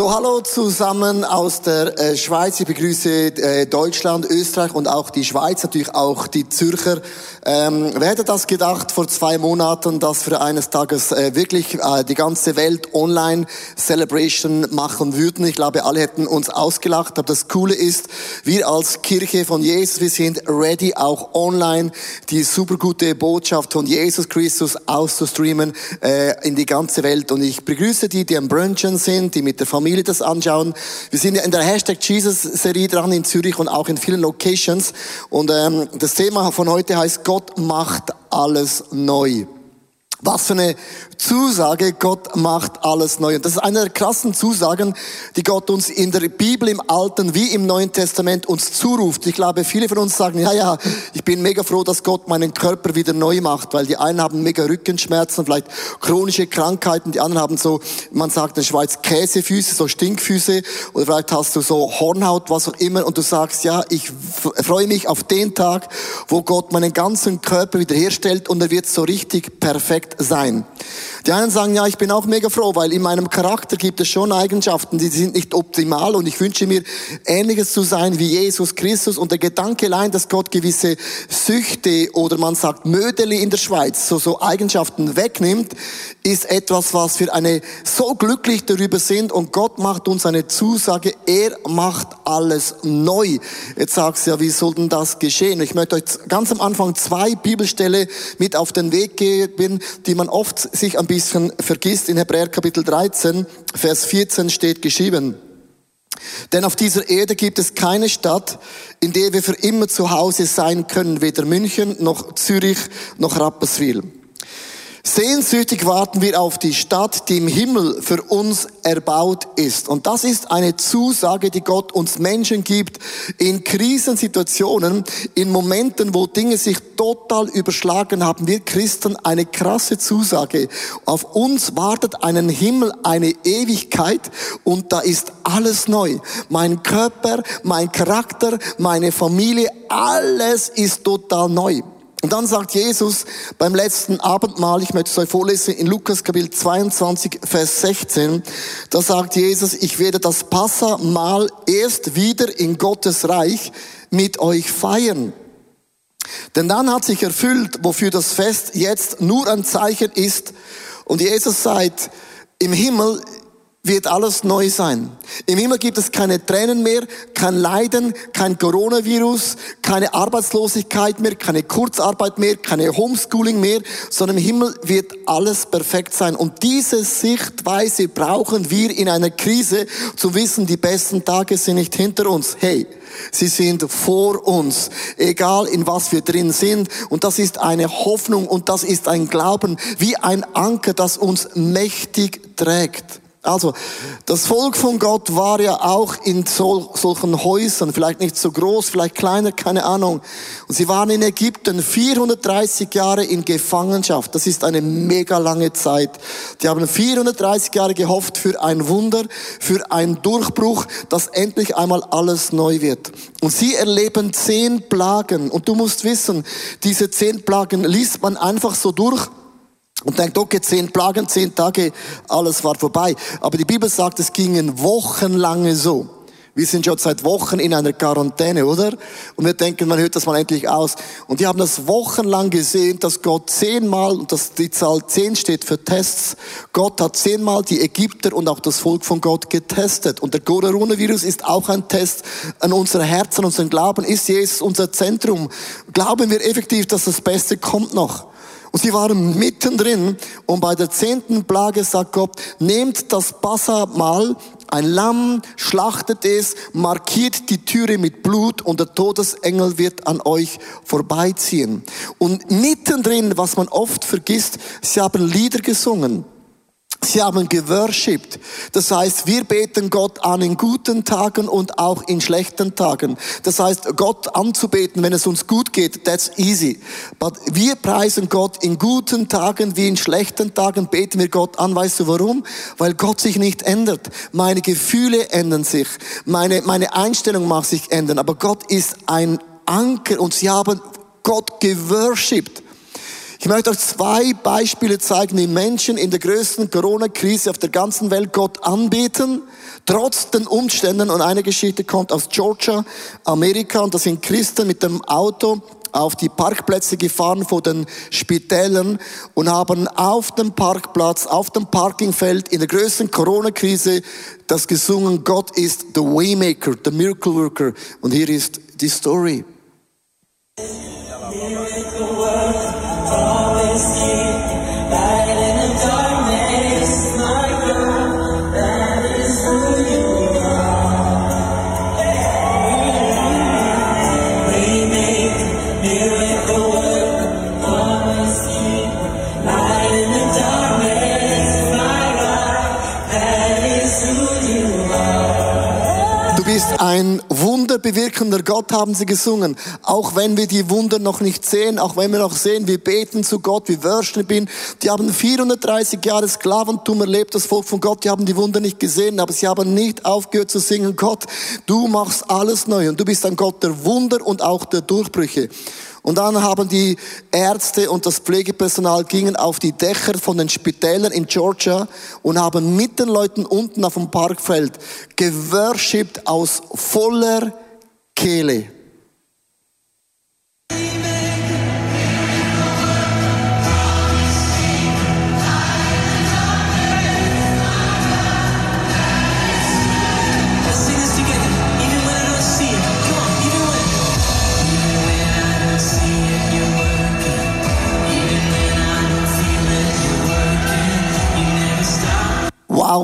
So, hallo zusammen aus der äh, Schweiz. Ich begrüße äh, Deutschland, Österreich und auch die Schweiz, natürlich auch die Zürcher. Ähm, wer hätte das gedacht vor zwei Monaten, dass wir eines Tages äh, wirklich äh, die ganze Welt online Celebration machen würden? Ich glaube, alle hätten uns ausgelacht. Aber das Coole ist, wir als Kirche von Jesus, wir sind ready, auch online die supergute Botschaft von Jesus Christus auszustreamen äh, in die ganze Welt. Und ich begrüße die, die am Brunchen sind, die mit der Familie das anschauen. Wir sind ja in der Hashtag Jesus-Serie dran in Zürich und auch in vielen Locations. Und ähm, das Thema von heute heißt, Gott macht alles neu. Was für eine Zusage, Gott macht alles neu. Und das ist eine der krassen Zusagen, die Gott uns in der Bibel im Alten wie im Neuen Testament uns zuruft. Ich glaube, viele von uns sagen, ja, ja, ich bin mega froh, dass Gott meinen Körper wieder neu macht, weil die einen haben mega Rückenschmerzen, vielleicht chronische Krankheiten, die anderen haben so, man sagt in der Schweiz Käsefüße, so Stinkfüße, oder vielleicht hast du so Hornhaut, was auch immer, und du sagst, ja, ich freue mich auf den Tag, wo Gott meinen ganzen Körper wiederherstellt und er wird so richtig perfekt sein. Die einen sagen, ja, ich bin auch mega froh, weil in meinem Charakter gibt es schon Eigenschaften, die sind nicht optimal und ich wünsche mir, ähnliches zu sein wie Jesus Christus. Und der Gedanke allein, dass Gott gewisse Süchte oder man sagt Mödeli in der Schweiz, so, so Eigenschaften wegnimmt, ist etwas, was wir eine so glücklich darüber sind und Gott macht uns eine Zusage, er macht alles neu. Jetzt sagst du ja, wie soll denn das geschehen? Ich möchte euch ganz am Anfang zwei Bibelstelle mit auf den Weg geben, die man oft sich ein bisschen vergisst. In Hebräer Kapitel 13, Vers 14 steht geschrieben. Denn auf dieser Erde gibt es keine Stadt, in der wir für immer zu Hause sein können, weder München noch Zürich noch Rapperswil. Sehnsüchtig warten wir auf die Stadt, die im Himmel für uns erbaut ist. Und das ist eine Zusage, die Gott uns Menschen gibt in Krisensituationen, in Momenten, wo Dinge sich total überschlagen haben. Wir Christen eine krasse Zusage. Auf uns wartet einen Himmel, eine Ewigkeit und da ist alles neu. Mein Körper, mein Charakter, meine Familie, alles ist total neu. Und dann sagt Jesus beim letzten Abendmahl, ich möchte es euch vorlesen, in Lukas Kapitel 22, Vers 16, da sagt Jesus, ich werde das Passamal erst wieder in Gottes Reich mit euch feiern. Denn dann hat sich erfüllt, wofür das Fest jetzt nur ein Zeichen ist. Und Jesus sagt, im Himmel wird alles neu sein. Im Himmel gibt es keine Tränen mehr, kein Leiden, kein Coronavirus, keine Arbeitslosigkeit mehr, keine Kurzarbeit mehr, keine Homeschooling mehr, sondern im Himmel wird alles perfekt sein. Und diese Sichtweise brauchen wir in einer Krise, zu wissen, die besten Tage sind nicht hinter uns. Hey, Sie sind vor uns, egal in was wir drin sind. Und das ist eine Hoffnung und das ist ein Glauben, wie ein Anker, das uns mächtig trägt. Also, das Volk von Gott war ja auch in sol solchen Häusern, vielleicht nicht so groß, vielleicht kleiner, keine Ahnung. Und sie waren in Ägypten 430 Jahre in Gefangenschaft. Das ist eine mega lange Zeit. Die haben 430 Jahre gehofft für ein Wunder, für einen Durchbruch, dass endlich einmal alles neu wird. Und sie erleben zehn Plagen. Und du musst wissen, diese zehn Plagen liest man einfach so durch und denkt, okay, zehn Plagen, zehn Tage, alles war vorbei. Aber die Bibel sagt, es gingen wochenlange so. Wir sind schon seit Wochen in einer Quarantäne, oder? Und wir denken, man hört das mal endlich aus. Und die haben das wochenlang gesehen, dass Gott zehnmal, und dass die Zahl zehn steht für Tests, Gott hat zehnmal die Ägypter und auch das Volk von Gott getestet. Und der Coronavirus ist auch ein Test an unser Herzen, unseren Glauben. Ist Jesus unser Zentrum? Glauben wir effektiv, dass das Beste kommt noch? Und sie waren mittendrin und bei der zehnten Plage sagt Gott, nehmt das Passamal, ein Lamm, schlachtet es, markiert die Türe mit Blut und der Todesengel wird an euch vorbeiziehen. Und mittendrin, was man oft vergisst, sie haben Lieder gesungen. Sie haben geworshipped. Das heißt, wir beten Gott an in guten Tagen und auch in schlechten Tagen. Das heißt, Gott anzubeten, wenn es uns gut geht, that's easy. But wir preisen Gott in guten Tagen wie in schlechten Tagen beten wir Gott an. Weißt du warum? Weil Gott sich nicht ändert. Meine Gefühle ändern sich. Meine, meine Einstellung mag sich ändern. Aber Gott ist ein Anker und sie haben Gott geworshipped. Ich möchte euch zwei Beispiele zeigen, wie Menschen in der größten Corona-Krise auf der ganzen Welt Gott anbeten, trotz den Umständen. Und eine Geschichte kommt aus Georgia, Amerika, und das sind Christen mit dem Auto auf die Parkplätze gefahren vor den Spitälern und haben auf dem Parkplatz, auf dem Parkingfeld in der größten Corona-Krise das gesungen, Gott ist the Waymaker, the Miracle Worker. Und hier ist die Story. Ein Gott, haben sie gesungen. Auch wenn wir die Wunder noch nicht sehen, auch wenn wir noch sehen, wir beten zu Gott, wir worshipen Die haben 430 Jahre Sklaventum erlebt, das Volk von Gott. Die haben die Wunder nicht gesehen, aber sie haben nicht aufgehört zu singen, Gott, du machst alles neu und du bist ein Gott der Wunder und auch der Durchbrüche. Und dann haben die Ärzte und das Pflegepersonal gingen auf die Dächer von den Spitälern in Georgia und haben mit den Leuten unten auf dem Parkfeld geworshipped aus voller Kehle. Wow,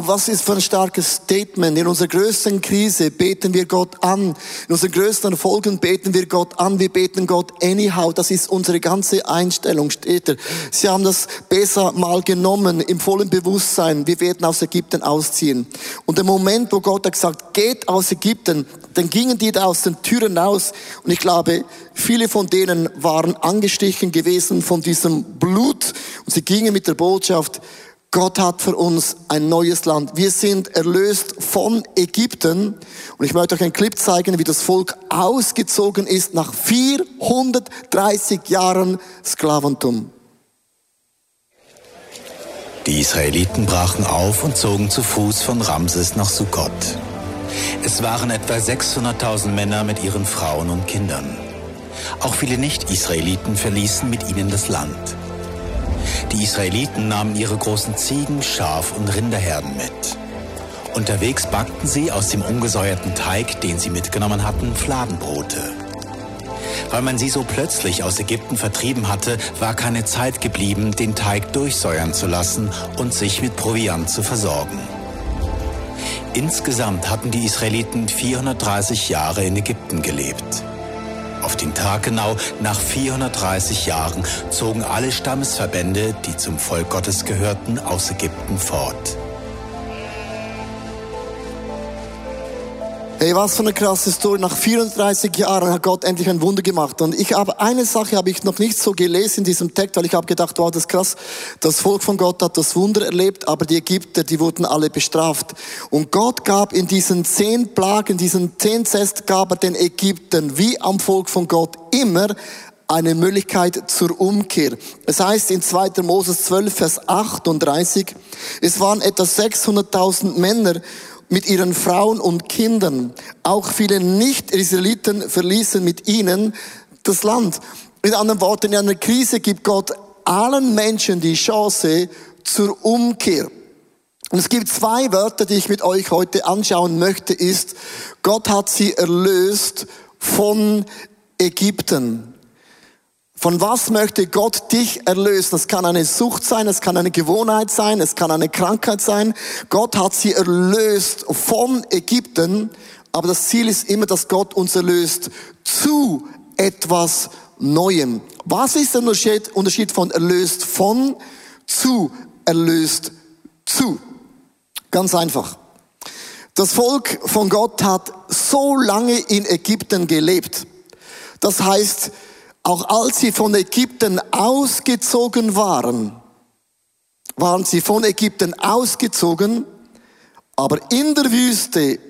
was ist für ein starkes Statement. In unserer größten Krise beten wir Gott an. In unseren größten Erfolgen beten wir Gott an. Wir beten Gott anyhow. Das ist unsere ganze Einstellung, steht er. Sie haben das besser mal genommen, im vollen Bewusstsein. Wir werden aus Ägypten ausziehen. Und der Moment, wo Gott hat gesagt, geht aus Ägypten, dann gingen die da aus den Türen raus. Und ich glaube, viele von denen waren angestichen gewesen von diesem Blut. Und sie gingen mit der Botschaft, Gott hat für uns ein neues Land. Wir sind erlöst von Ägypten. Und ich möchte euch einen Clip zeigen, wie das Volk ausgezogen ist nach 430 Jahren Sklaventum. Die Israeliten brachen auf und zogen zu Fuß von Ramses nach Sukkot. Es waren etwa 600.000 Männer mit ihren Frauen und Kindern. Auch viele Nicht-Israeliten verließen mit ihnen das Land. Die Israeliten nahmen ihre großen Ziegen, Schaf- und Rinderherden mit. Unterwegs backten sie aus dem ungesäuerten Teig, den sie mitgenommen hatten, Fladenbrote. Weil man sie so plötzlich aus Ägypten vertrieben hatte, war keine Zeit geblieben, den Teig durchsäuern zu lassen und sich mit Proviant zu versorgen. Insgesamt hatten die Israeliten 430 Jahre in Ägypten gelebt. Auf den Tag genau nach 430 Jahren zogen alle Stammesverbände, die zum Volk Gottes gehörten, aus Ägypten fort. Hey, was für eine krasse Story. Nach 34 Jahren hat Gott endlich ein Wunder gemacht. Und ich habe eine Sache habe ich noch nicht so gelesen in diesem Text, weil ich habe gedacht, wow, das ist krass. Das Volk von Gott hat das Wunder erlebt, aber die Ägypter, die wurden alle bestraft. Und Gott gab in diesen zehn Plagen, diesen zehn Zest, gab er den Ägyptern, wie am Volk von Gott, immer eine Möglichkeit zur Umkehr. Es heißt in 2. Moses 12, Vers 38, es waren etwa 600.000 Männer mit ihren Frauen und Kindern. Auch viele Nicht-Israeliten verließen mit ihnen das Land. Mit anderen Worten, in einer Krise gibt Gott allen Menschen die Chance zur Umkehr. Und es gibt zwei Wörter, die ich mit euch heute anschauen möchte, ist, Gott hat sie erlöst von Ägypten. Von was möchte Gott dich erlösen? Das kann eine Sucht sein, es kann eine Gewohnheit sein, es kann eine Krankheit sein. Gott hat sie erlöst von Ägypten, aber das Ziel ist immer, dass Gott uns erlöst zu etwas Neuem. Was ist der Unterschied von erlöst von zu erlöst zu? Ganz einfach. Das Volk von Gott hat so lange in Ägypten gelebt. Das heißt, auch als sie von Ägypten ausgezogen waren, waren sie von Ägypten ausgezogen, aber in der Wüste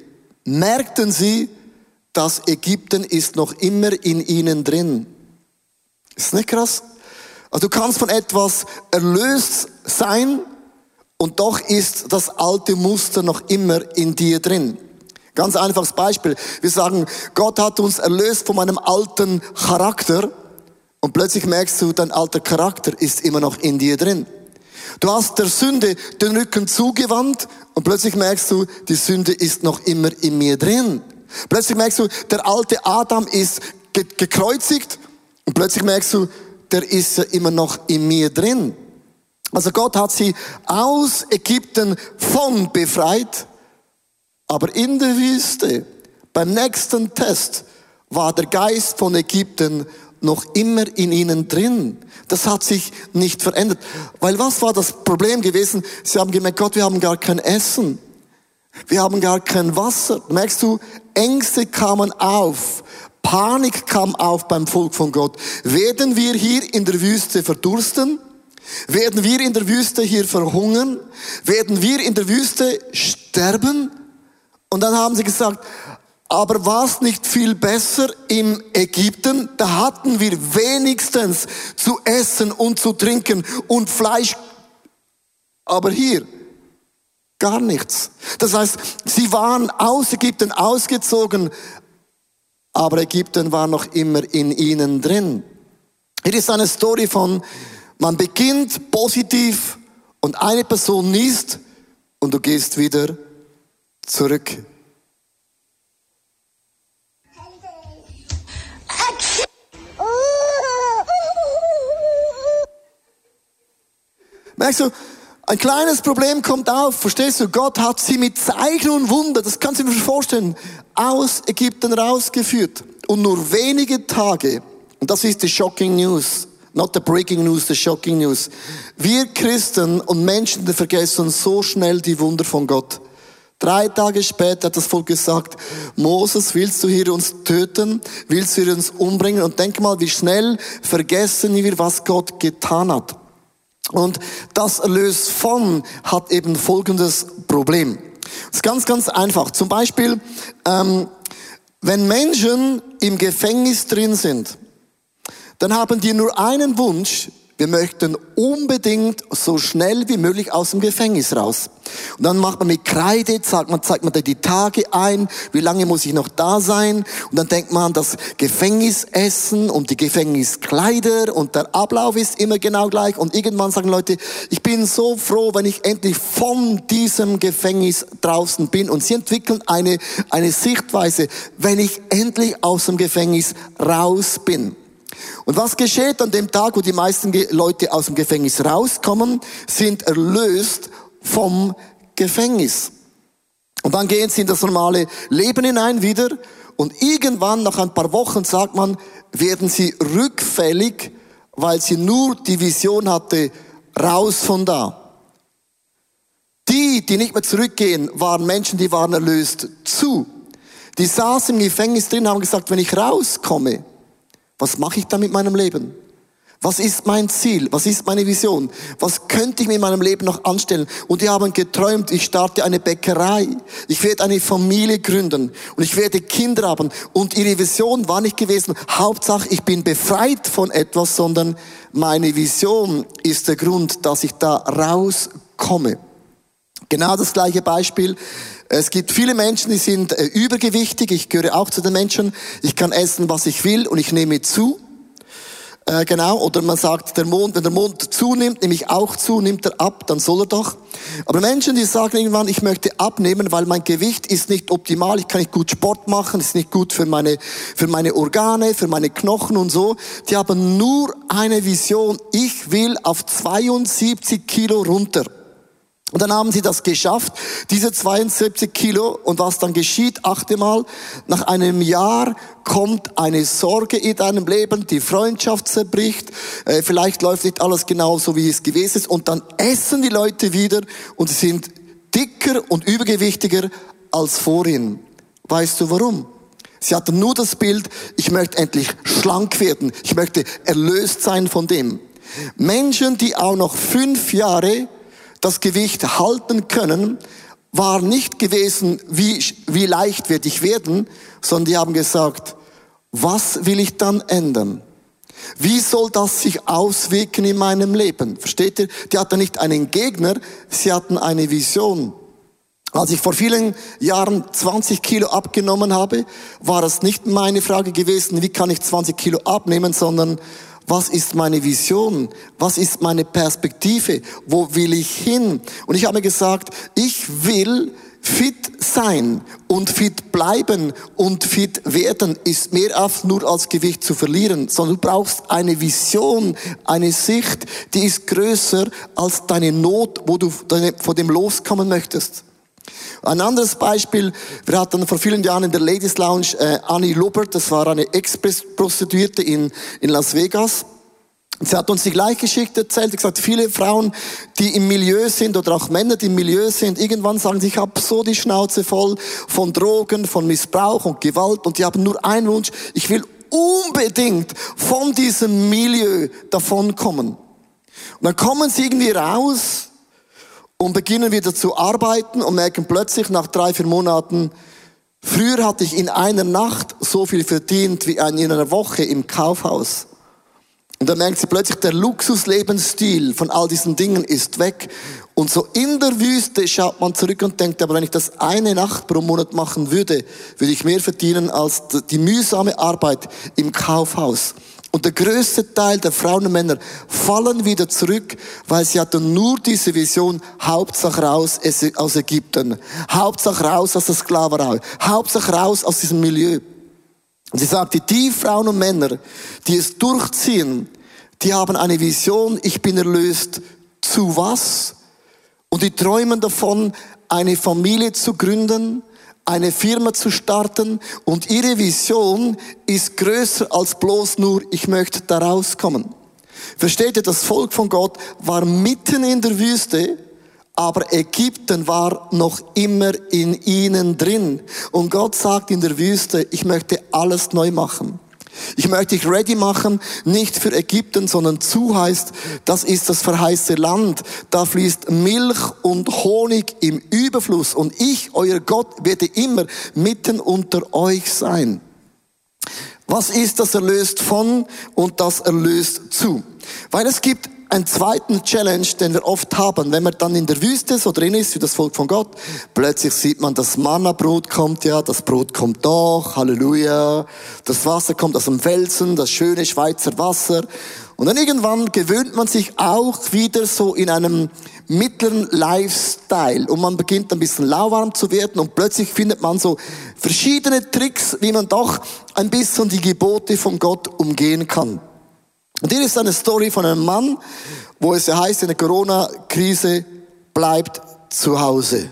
merkten sie, dass Ägypten ist noch immer in ihnen drin. Ist nicht krass? Also du kannst von etwas erlöst sein und doch ist das alte Muster noch immer in dir drin. Ganz einfaches Beispiel. Wir sagen, Gott hat uns erlöst von meinem alten Charakter und plötzlich merkst du, dein alter Charakter ist immer noch in dir drin. Du hast der Sünde den Rücken zugewandt und plötzlich merkst du, die Sünde ist noch immer in mir drin. Plötzlich merkst du, der alte Adam ist gekreuzigt und plötzlich merkst du, der ist ja immer noch in mir drin. Also Gott hat sie aus Ägypten von befreit, aber in der Wüste, beim nächsten Test, war der Geist von Ägypten noch immer in ihnen drin. Das hat sich nicht verändert. Weil was war das Problem gewesen? Sie haben gemerkt, Gott, wir haben gar kein Essen. Wir haben gar kein Wasser. Merkst du, Ängste kamen auf. Panik kam auf beim Volk von Gott. Werden wir hier in der Wüste verdursten? Werden wir in der Wüste hier verhungern? Werden wir in der Wüste sterben? Und dann haben sie gesagt, aber war es nicht viel besser im Ägypten? Da hatten wir wenigstens zu essen und zu trinken und Fleisch. Aber hier gar nichts. Das heißt, sie waren aus Ägypten ausgezogen, aber Ägypten war noch immer in ihnen drin. Hier ist eine Story von, man beginnt positiv und eine Person niest und du gehst wieder zurück. Merkst du, ein kleines Problem kommt auf, verstehst du? Gott hat sie mit Zeichen und Wunder, das kannst du dir vorstellen, aus Ägypten rausgeführt. Und nur wenige Tage, und das ist die shocking news, not the breaking news, the shocking news. Wir Christen und Menschen vergessen so schnell die Wunder von Gott. Drei Tage später hat das Volk gesagt, Moses, willst du hier uns töten? Willst du hier uns umbringen? Und denk mal, wie schnell vergessen wir, was Gott getan hat. Und das Erlös von hat eben folgendes Problem. Das ist ganz, ganz einfach. Zum Beispiel, ähm, wenn Menschen im Gefängnis drin sind, dann haben die nur einen Wunsch, wir möchten unbedingt so schnell wie möglich aus dem Gefängnis raus. Und dann macht man mit Kreide, zeigt man, zeigt man da die Tage ein, wie lange muss ich noch da sein. Und dann denkt man an das Gefängnisessen und die Gefängniskleider und der Ablauf ist immer genau gleich. Und irgendwann sagen Leute, ich bin so froh, wenn ich endlich von diesem Gefängnis draußen bin. Und sie entwickeln eine, eine Sichtweise, wenn ich endlich aus dem Gefängnis raus bin. Und was geschieht an dem Tag, wo die meisten Leute aus dem Gefängnis rauskommen, sind erlöst vom Gefängnis. Und dann gehen sie in das normale Leben hinein wieder und irgendwann nach ein paar Wochen sagt man, werden sie rückfällig, weil sie nur die Vision hatte, raus von da. Die, die nicht mehr zurückgehen, waren Menschen, die waren erlöst zu. Die saßen im Gefängnis drin, haben gesagt, wenn ich rauskomme, was mache ich da mit meinem Leben? Was ist mein Ziel? Was ist meine Vision? Was könnte ich mit meinem Leben noch anstellen? Und die haben geträumt, ich starte eine Bäckerei. Ich werde eine Familie gründen und ich werde Kinder haben. Und ihre Vision war nicht gewesen, Hauptsache ich bin befreit von etwas, sondern meine Vision ist der Grund, dass ich da rauskomme. Genau das gleiche Beispiel. Es gibt viele Menschen, die sind äh, übergewichtig. Ich gehöre auch zu den Menschen. Ich kann essen, was ich will und ich nehme zu. Äh, genau. Oder man sagt, der Mond, wenn der Mond zunimmt, nehme ich auch zu, nimmt er ab, dann soll er doch. Aber Menschen, die sagen irgendwann, ich möchte abnehmen, weil mein Gewicht ist nicht optimal, ich kann nicht gut Sport machen, ist nicht gut für meine, für meine Organe, für meine Knochen und so. Die haben nur eine Vision. Ich will auf 72 Kilo runter. Und dann haben sie das geschafft, diese 72 Kilo. Und was dann geschieht, achte mal, nach einem Jahr kommt eine Sorge in deinem Leben, die Freundschaft zerbricht, äh, vielleicht läuft nicht alles genau so, wie es gewesen ist. Und dann essen die Leute wieder und sie sind dicker und übergewichtiger als vorhin. Weißt du warum? Sie hatten nur das Bild, ich möchte endlich schlank werden, ich möchte erlöst sein von dem. Menschen, die auch noch fünf Jahre das Gewicht halten können, war nicht gewesen, wie, wie leicht werde ich werden, sondern die haben gesagt, was will ich dann ändern? Wie soll das sich auswirken in meinem Leben? Versteht ihr? Die hatten nicht einen Gegner, sie hatten eine Vision. Als ich vor vielen Jahren 20 Kilo abgenommen habe, war es nicht meine Frage gewesen, wie kann ich 20 Kilo abnehmen, sondern was ist meine Vision? Was ist meine Perspektive? Wo will ich hin? Und ich habe gesagt, ich will fit sein und fit bleiben und fit werden ist mehr als nur als Gewicht zu verlieren, sondern du brauchst eine Vision, eine Sicht, die ist größer als deine Not, wo du von dem loskommen möchtest. Ein anderes Beispiel, wir hatten vor vielen Jahren in der Ladies Lounge äh, Annie Lubert, das war eine Ex-Prostituierte in, in Las Vegas. Sie hat uns die gleiche Geschichte erzählt. Sie gesagt, viele Frauen, die im Milieu sind oder auch Männer, die im Milieu sind, irgendwann sagen sie, ich habe so die Schnauze voll von Drogen, von Missbrauch und Gewalt und die haben nur einen Wunsch, ich will unbedingt von diesem Milieu davonkommen. Und dann kommen sie irgendwie raus und beginnen wieder zu arbeiten und merken plötzlich nach drei, vier Monaten, früher hatte ich in einer Nacht so viel verdient wie in einer Woche im Kaufhaus. Und dann merkt sie plötzlich, der Luxuslebensstil von all diesen Dingen ist weg. Und so in der Wüste schaut man zurück und denkt, aber wenn ich das eine Nacht pro Monat machen würde, würde ich mehr verdienen als die mühsame Arbeit im Kaufhaus. Und der größte Teil der Frauen und Männer fallen wieder zurück, weil sie hatten nur diese Vision, Hauptsache raus aus Ägypten, Hauptsache raus aus der Sklaverei, Hauptsache raus aus diesem Milieu. Und sie sagte, die Frauen und Männer, die es durchziehen, die haben eine Vision, ich bin erlöst zu was? Und die träumen davon, eine Familie zu gründen, eine Firma zu starten und ihre Vision ist größer als bloß nur, ich möchte da rauskommen. Versteht ihr, das Volk von Gott war mitten in der Wüste, aber Ägypten war noch immer in ihnen drin. Und Gott sagt in der Wüste, ich möchte alles neu machen. Ich möchte dich ready machen, nicht für Ägypten, sondern zu heißt, das ist das verheißte Land. Da fließt Milch und Honig im Überfluss und ich, euer Gott, werde immer mitten unter euch sein. Was ist das erlöst von und das erlöst zu? Weil es gibt einen zweiten Challenge, den wir oft haben, wenn man dann in der Wüste so drin ist, wie das Volk von Gott, plötzlich sieht man, das Manna-Brot kommt ja, das Brot kommt doch, Halleluja, das Wasser kommt aus dem Felsen, das schöne Schweizer Wasser. Und dann irgendwann gewöhnt man sich auch wieder so in einem mittleren Lifestyle und man beginnt ein bisschen lauwarm zu werden und plötzlich findet man so verschiedene Tricks, wie man doch ein bisschen die Gebote von Gott umgehen kann. Und hier ist eine Story von einem Mann, wo es heißt, in der Corona-Krise bleibt zu Hause.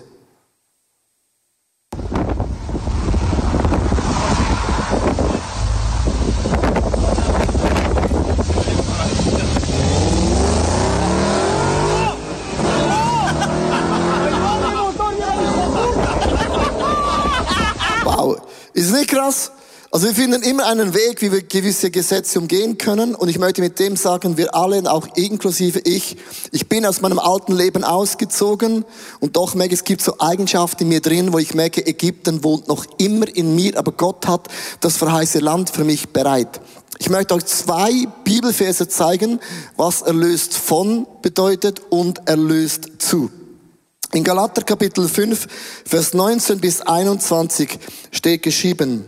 Wow, ist nicht krass? Also wir finden immer einen Weg, wie wir gewisse Gesetze umgehen können. Und ich möchte mit dem sagen, wir alle, auch inklusive ich, ich bin aus meinem alten Leben ausgezogen und doch merke, es gibt so Eigenschaften in mir drin, wo ich merke, Ägypten wohnt noch immer in mir, aber Gott hat das verheiße Land für mich bereit. Ich möchte euch zwei Bibelverse zeigen, was erlöst von bedeutet und erlöst zu. In Galater Kapitel 5, Vers 19 bis 21 steht geschrieben,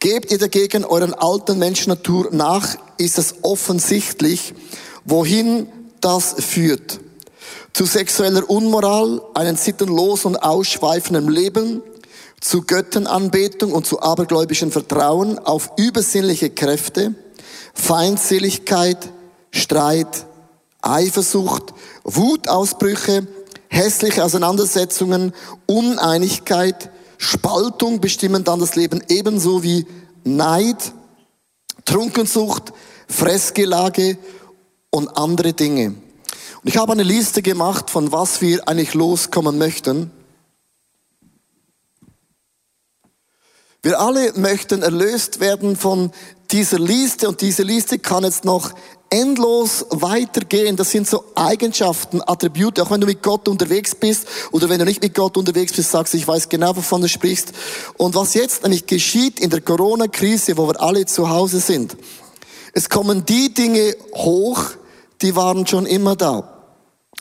Gebt ihr dagegen euren alten Menschennatur nach, ist es offensichtlich, wohin das führt. Zu sexueller Unmoral, einem sittenlosen und ausschweifenden Leben, zu Göttenanbetung und zu abergläubischen Vertrauen auf übersinnliche Kräfte, Feindseligkeit, Streit, Eifersucht, Wutausbrüche, hässliche Auseinandersetzungen, Uneinigkeit, Spaltung bestimmen dann das Leben ebenso wie Neid, Trunkensucht, Fressgelage und andere Dinge. Und ich habe eine Liste gemacht, von was wir eigentlich loskommen möchten. Wir alle möchten erlöst werden von dieser Liste und diese Liste kann jetzt noch endlos weitergehen. Das sind so Eigenschaften, Attribute, auch wenn du mit Gott unterwegs bist oder wenn du nicht mit Gott unterwegs bist, sagst du, ich weiß genau, wovon du sprichst. Und was jetzt nämlich geschieht in der Corona-Krise, wo wir alle zu Hause sind, Es kommen die Dinge hoch, die waren schon immer da.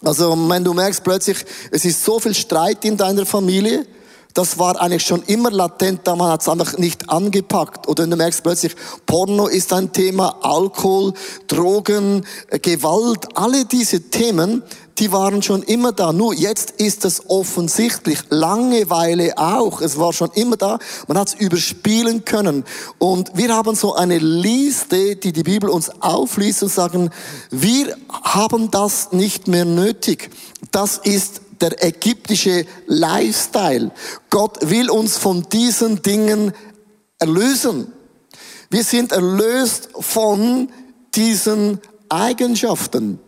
Also wenn du merkst plötzlich, es ist so viel Streit in deiner Familie, das war eigentlich schon immer latent da, man hat es einfach nicht angepackt. Oder du merkst plötzlich, Porno ist ein Thema, Alkohol, Drogen, äh, Gewalt, alle diese Themen, die waren schon immer da. Nur jetzt ist es offensichtlich. Langeweile auch. Es war schon immer da. Man hat es überspielen können. Und wir haben so eine Liste, die die Bibel uns aufliest und sagen, wir haben das nicht mehr nötig. Das ist der ägyptische Lifestyle. Gott will uns von diesen Dingen erlösen. Wir sind erlöst von diesen Eigenschaften.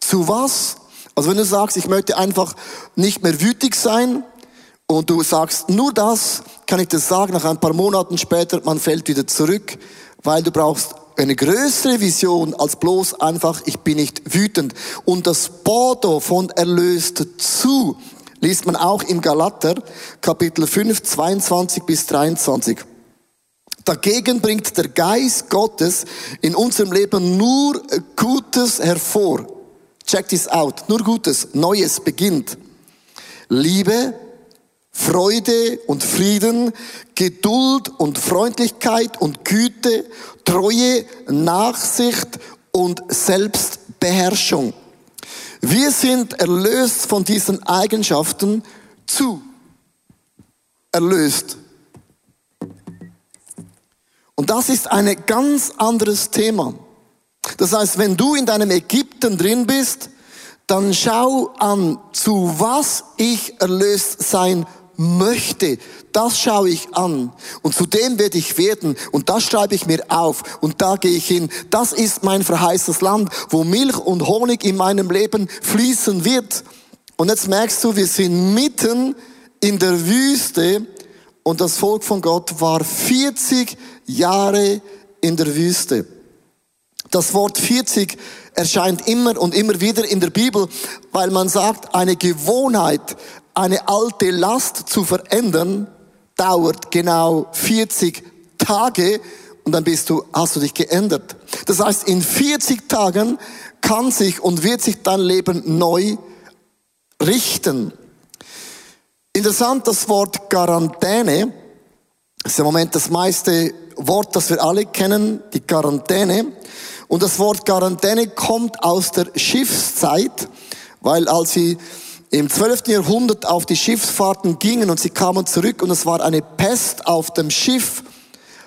Zu was? Also wenn du sagst, ich möchte einfach nicht mehr wütig sein und du sagst nur das, kann ich dir sagen, nach ein paar Monaten später, man fällt wieder zurück, weil du brauchst eine größere Vision als bloß einfach, ich bin nicht wütend. Und das Bodo von erlöst zu liest man auch im Galater, Kapitel 5, 22 bis 23. Dagegen bringt der Geist Gottes in unserem Leben nur Gutes hervor. Check this out. Nur Gutes, Neues beginnt. Liebe, Freude und Frieden, Geduld und Freundlichkeit und Güte, Treue, Nachsicht und Selbstbeherrschung. Wir sind erlöst von diesen Eigenschaften zu. Erlöst. Und das ist ein ganz anderes Thema. Das heißt, wenn du in deinem Ägypten drin bist, dann schau an, zu was ich erlöst sein möchte. Das schaue ich an. Und zu dem werde ich werden. Und das schreibe ich mir auf. Und da gehe ich hin. Das ist mein verheißtes Land, wo Milch und Honig in meinem Leben fließen wird. Und jetzt merkst du, wir sind mitten in der Wüste. Und das Volk von Gott war 40 Jahre in der Wüste. Das Wort 40 erscheint immer und immer wieder in der Bibel, weil man sagt, eine Gewohnheit, eine alte Last zu verändern, dauert genau 40 Tage und dann bist du, hast du dich geändert. Das heißt, in 40 Tagen kann sich und wird sich dein Leben neu richten. Interessant, das Wort Quarantäne ist im Moment das meiste Wort, das wir alle kennen, die Quarantäne. Und das Wort Quarantäne kommt aus der Schiffszeit, weil als sie im 12. Jahrhundert auf die Schiffsfahrten gingen und sie kamen zurück und es war eine Pest auf dem Schiff,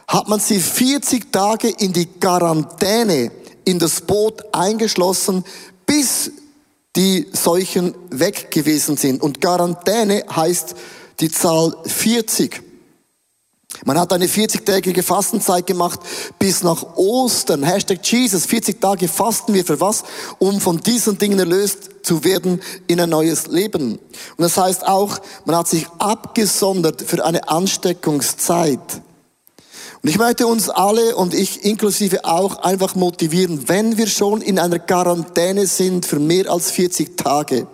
hat man sie 40 Tage in die Quarantäne in das Boot eingeschlossen, bis die Seuchen weg gewesen sind. Und Quarantäne heißt die Zahl 40. Man hat eine 40-tägige Fastenzeit gemacht bis nach Ostern. Hashtag Jesus. 40 Tage fasten wir für was? Um von diesen Dingen erlöst zu werden in ein neues Leben. Und das heißt auch, man hat sich abgesondert für eine Ansteckungszeit. Und ich möchte uns alle und ich inklusive auch einfach motivieren, wenn wir schon in einer Quarantäne sind für mehr als 40 Tage,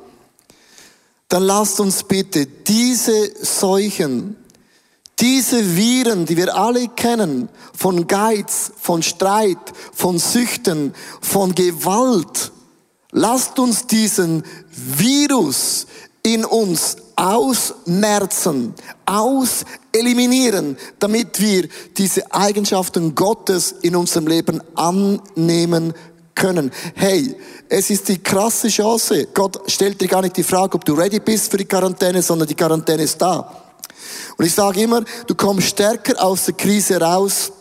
dann lasst uns bitte diese Seuchen, diese Viren, die wir alle kennen, von Geiz, von Streit, von Süchten, von Gewalt, lasst uns diesen Virus in uns ausmerzen, auseliminieren, damit wir diese Eigenschaften Gottes in unserem Leben annehmen können. Hey, es ist die krasse Chance. Gott stellt dir gar nicht die Frage, ob du ready bist für die Quarantäne, sondern die Quarantäne ist da. Und ich sage immer, du kommst stärker aus der Krise raus,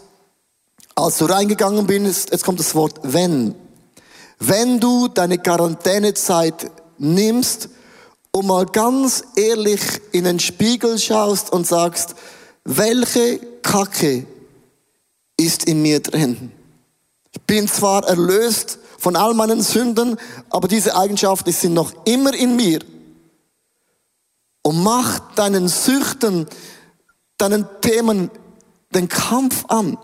als du reingegangen bist. Jetzt kommt das Wort wenn. Wenn du deine Quarantänezeit nimmst und mal ganz ehrlich in den Spiegel schaust und sagst, welche Kacke ist in mir drin? Ich bin zwar erlöst von all meinen Sünden, aber diese Eigenschaften sind noch immer in mir und mach deinen Süchten, deinen Themen den Kampf an.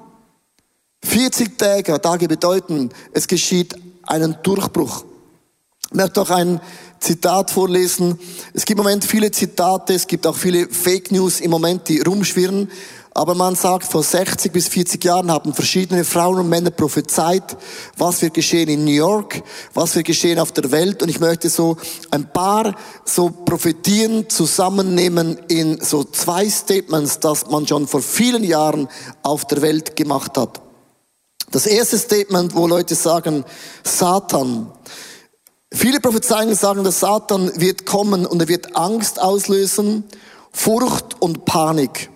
40 Tage, Tage bedeuten, es geschieht einen Durchbruch. Ich möchte auch ein Zitat vorlesen. Es gibt im Moment viele Zitate, es gibt auch viele Fake News im Moment, die rumschwirren. Aber man sagt, vor 60 bis 40 Jahren haben verschiedene Frauen und Männer prophezeit, was wird geschehen in New York, was wird geschehen auf der Welt. Und ich möchte so ein paar so Prophetien zusammennehmen in so zwei Statements, das man schon vor vielen Jahren auf der Welt gemacht hat. Das erste Statement, wo Leute sagen, Satan. Viele Prophezeiungen sagen, dass Satan wird kommen und er wird Angst auslösen, Furcht und Panik.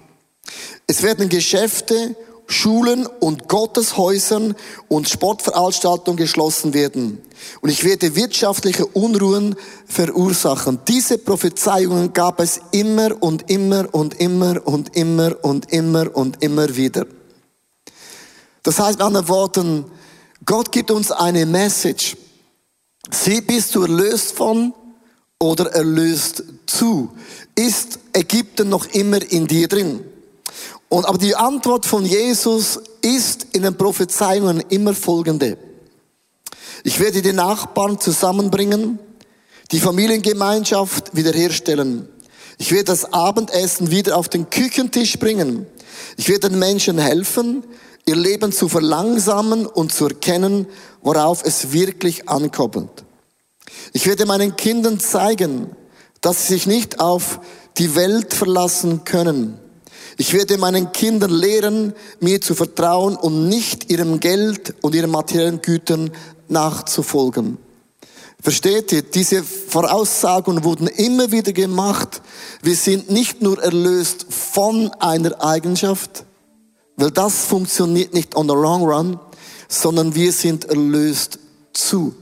Es werden Geschäfte, Schulen und Gotteshäusern und Sportveranstaltungen geschlossen werden. Und ich werde wirtschaftliche Unruhen verursachen. Diese Prophezeiungen gab es immer und immer und immer und immer und immer und immer wieder. Das heißt mit anderen Worten, Gott gibt uns eine Message. Sie bist du erlöst von oder erlöst zu. Ist Ägypten noch immer in dir drin? Und aber die Antwort von Jesus ist in den Prophezeiungen immer folgende. Ich werde die Nachbarn zusammenbringen, die Familiengemeinschaft wiederherstellen. Ich werde das Abendessen wieder auf den Küchentisch bringen. Ich werde den Menschen helfen, ihr Leben zu verlangsamen und zu erkennen, worauf es wirklich ankommt. Ich werde meinen Kindern zeigen, dass sie sich nicht auf die Welt verlassen können, ich werde meinen Kindern lehren, mir zu vertrauen und nicht ihrem Geld und ihren materiellen Gütern nachzufolgen. Versteht ihr? Diese Voraussagen wurden immer wieder gemacht. Wir sind nicht nur erlöst von einer Eigenschaft, weil das funktioniert nicht on the long run, sondern wir sind erlöst zu.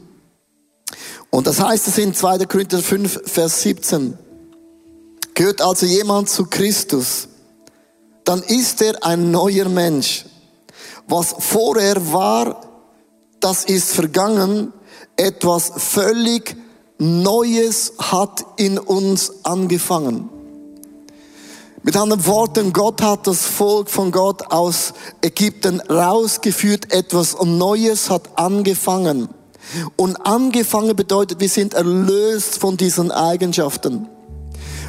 Und das heißt es in 2. Korinther 5, Vers 17. Gehört also jemand zu Christus, dann ist er ein neuer Mensch. Was vorher war, das ist vergangen. Etwas völlig Neues hat in uns angefangen. Mit anderen Worten, Gott hat das Volk von Gott aus Ägypten rausgeführt. Etwas Neues hat angefangen. Und angefangen bedeutet, wir sind erlöst von diesen Eigenschaften.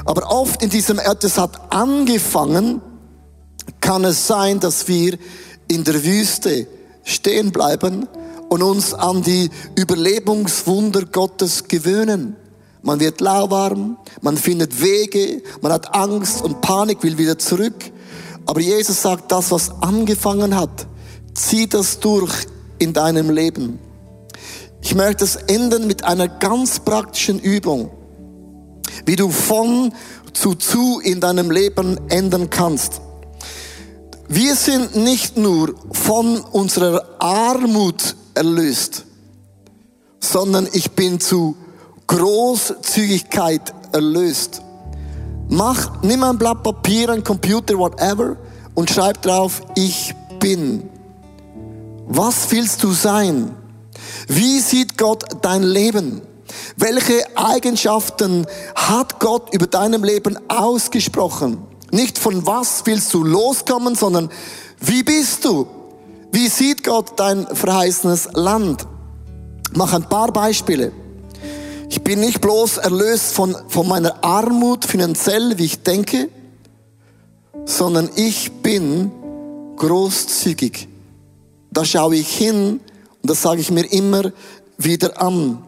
Aber oft in diesem etwas hat angefangen, kann es sein, dass wir in der Wüste stehen bleiben und uns an die Überlebenswunder Gottes gewöhnen. Man wird lauwarm, man findet Wege, man hat Angst und Panik, will wieder zurück. Aber Jesus sagt, das, was angefangen hat, zieh das durch in deinem Leben. Ich möchte es enden mit einer ganz praktischen Übung, wie du von zu zu in deinem Leben ändern kannst. Wir sind nicht nur von unserer Armut erlöst, sondern ich bin zu Großzügigkeit erlöst. Mach, nimm ein Blatt Papier, ein Computer, whatever, und schreib drauf, ich bin. Was willst du sein? Wie sieht Gott dein Leben? Welche Eigenschaften hat Gott über deinem Leben ausgesprochen? Nicht von was willst du loskommen, sondern wie bist du? Wie sieht Gott dein verheißenes Land? Mach ein paar Beispiele. Ich bin nicht bloß erlöst von, von meiner Armut finanziell, wie ich denke, sondern ich bin großzügig. Da schaue ich hin und das sage ich mir immer wieder an.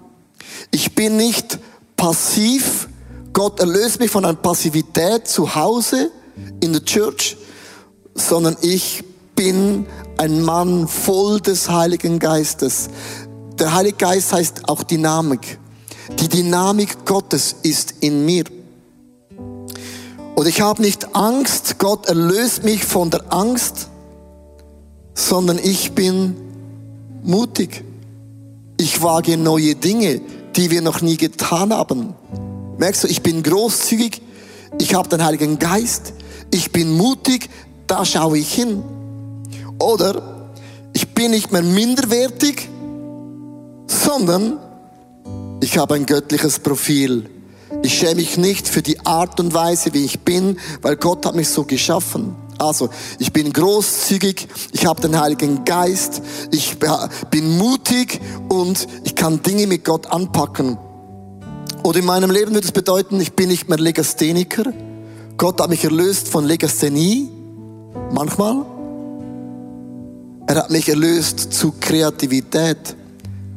Ich bin nicht passiv, Gott erlöst mich von einer Passivität zu Hause in der Church, sondern ich bin ein Mann voll des Heiligen Geistes. Der Heilige Geist heißt auch Dynamik. Die Dynamik Gottes ist in mir. Und ich habe nicht Angst, Gott erlöst mich von der Angst, sondern ich bin mutig. Ich wage neue Dinge, die wir noch nie getan haben. Merkst du, ich bin großzügig, ich habe den Heiligen Geist, ich bin mutig, da schaue ich hin. Oder ich bin nicht mehr minderwertig, sondern ich habe ein göttliches Profil. Ich schäme mich nicht für die Art und Weise, wie ich bin, weil Gott hat mich so geschaffen. Also, ich bin großzügig, ich habe den Heiligen Geist, ich bin mutig und ich kann Dinge mit Gott anpacken. Oder in meinem Leben würde es bedeuten, ich bin nicht mehr Legastheniker. Gott hat mich erlöst von Legasthenie. Manchmal. Er hat mich erlöst zu Kreativität.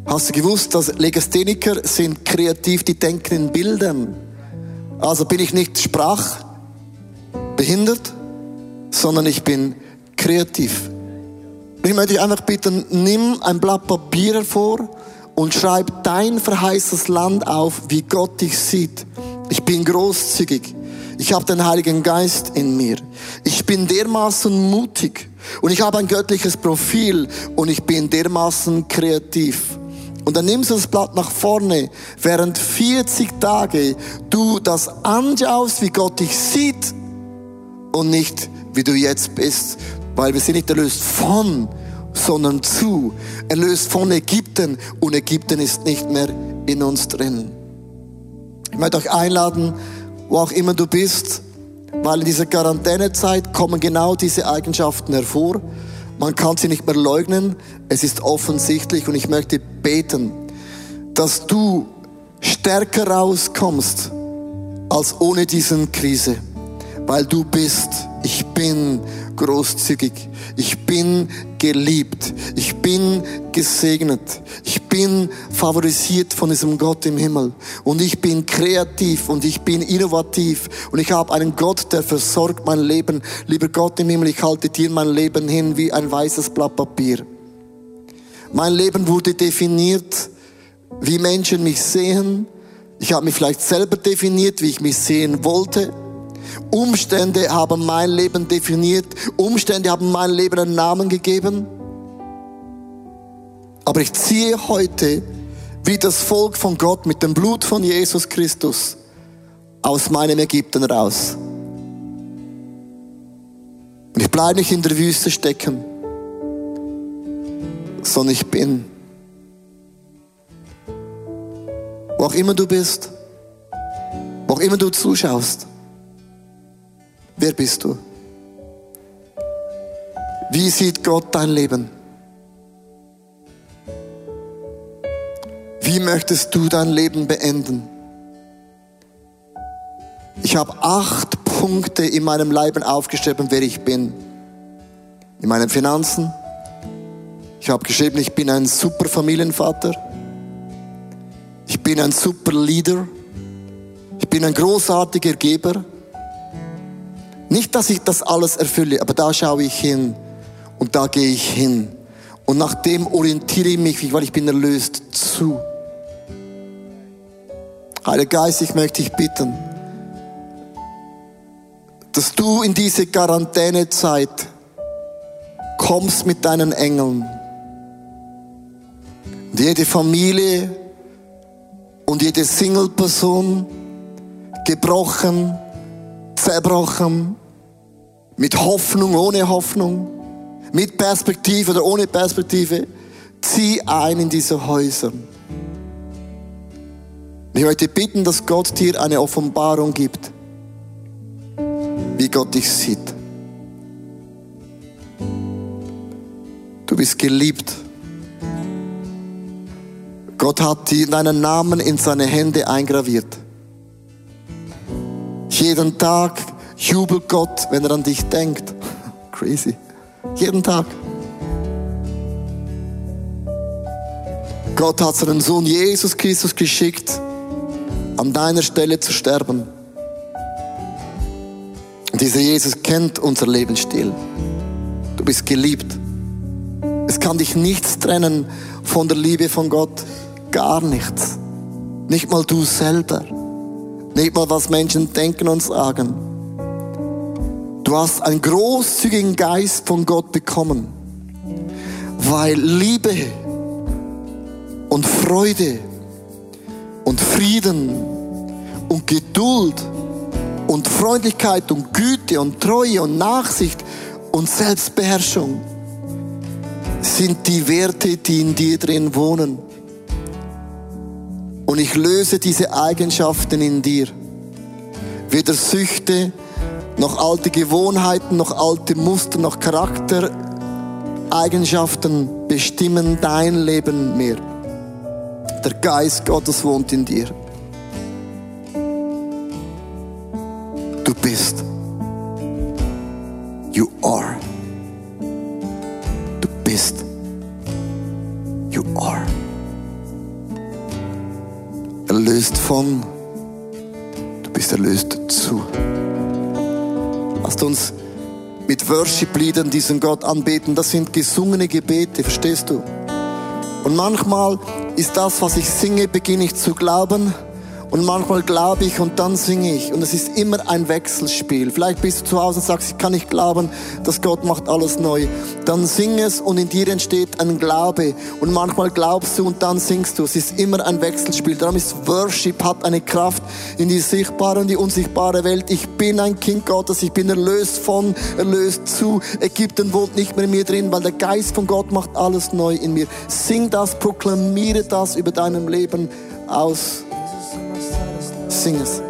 Hast du gewusst, dass Legastheniker sind kreativ, die denken in Bildern. Also bin ich nicht sprachbehindert, sondern ich bin kreativ. Ich möchte dich einfach bitten, nimm ein Blatt Papier hervor und schreib dein verheißtes Land auf, wie Gott dich sieht. Ich bin großzügig. Ich habe den Heiligen Geist in mir. Ich bin dermaßen mutig und ich habe ein göttliches Profil und ich bin dermaßen kreativ. Und dann nimmst du das Blatt nach vorne, während 40 Tage du das anschaust, wie Gott dich sieht und nicht wie du jetzt bist, weil wir sind nicht erlöst von, sondern zu. Erlöst von Ägypten und Ägypten ist nicht mehr in uns drin. Ich möchte euch einladen, wo auch immer du bist, weil in dieser Quarantänezeit kommen genau diese Eigenschaften hervor. Man kann sie nicht mehr leugnen. Es ist offensichtlich und ich möchte beten, dass du stärker rauskommst als ohne diesen Krise, weil du bist, ich bin großzügig. Ich bin geliebt. Ich bin gesegnet. Ich bin favorisiert von diesem Gott im Himmel. Und ich bin kreativ und ich bin innovativ. Und ich habe einen Gott, der versorgt mein Leben. Lieber Gott im Himmel, ich halte dir mein Leben hin wie ein weißes Blatt Papier. Mein Leben wurde definiert, wie Menschen mich sehen. Ich habe mich vielleicht selber definiert, wie ich mich sehen wollte. Umstände haben mein Leben definiert. Umstände haben mein Leben einen Namen gegeben. Aber ich ziehe heute wie das Volk von Gott mit dem Blut von Jesus Christus aus meinem Ägypten raus. Und ich bleibe nicht in der Wüste stecken, sondern ich bin. Wo auch immer du bist, wo auch immer du zuschaust, Wer bist du? Wie sieht Gott dein Leben? Wie möchtest du dein Leben beenden? Ich habe acht Punkte in meinem Leben aufgeschrieben, wer ich bin. In meinen Finanzen. Ich habe geschrieben, ich bin ein super Familienvater. Ich bin ein super Leader. Ich bin ein großartiger Geber. Nicht, dass ich das alles erfülle, aber da schaue ich hin und da gehe ich hin. Und nach dem orientiere ich mich, weil ich bin erlöst, zu. Heiliger Geist, ich möchte dich bitten, dass du in diese Quarantänezeit kommst mit deinen Engeln. Und jede Familie und jede Single-Person gebrochen, zerbrochen, mit Hoffnung, ohne Hoffnung, mit Perspektive oder ohne Perspektive, zieh ein in diese Häuser. Ich möchte bitten, dass Gott dir eine Offenbarung gibt, wie Gott dich sieht. Du bist geliebt. Gott hat dir deinen Namen in seine Hände eingraviert. Jeden Tag jubelt Gott, wenn er an dich denkt. Crazy. Jeden Tag. Gott hat seinen Sohn Jesus Christus geschickt, an deiner Stelle zu sterben. Dieser Jesus kennt unser Lebensstil. Du bist geliebt. Es kann dich nichts trennen von der Liebe von Gott. Gar nichts. Nicht mal du selber. Nicht mal was Menschen denken und sagen. Du hast einen großzügigen Geist von Gott bekommen, weil Liebe und Freude und Frieden und Geduld und Freundlichkeit und Güte und Treue und Nachsicht und Selbstbeherrschung sind die Werte, die in dir drin wohnen. Und ich löse diese Eigenschaften in dir. Weder Süchte, noch alte Gewohnheiten, noch alte Muster, noch Charaktereigenschaften bestimmen dein Leben mehr. Der Geist Gottes wohnt in dir. Du bist. You are. bist. You are. Erlöst von, du bist erlöst zu. Lasst uns mit Worship-Liedern diesen Gott anbeten. Das sind gesungene Gebete, verstehst du? Und manchmal ist das, was ich singe, beginne ich zu glauben. Und manchmal glaube ich und dann singe ich. Und es ist immer ein Wechselspiel. Vielleicht bist du zu Hause und sagst, ich kann nicht glauben, dass Gott macht alles neu. Dann sing es und in dir entsteht ein Glaube. Und manchmal glaubst du und dann singst du. Es ist immer ein Wechselspiel. Darum ist Worship, hat eine Kraft in die sichtbare und die unsichtbare Welt. Ich bin ein Kind Gottes. Ich bin erlöst von, erlöst zu. Ägypten wohnt nicht mehr in mir drin, weil der Geist von Gott macht alles neu in mir. Sing das, proklamiere das über deinem Leben aus. singeth.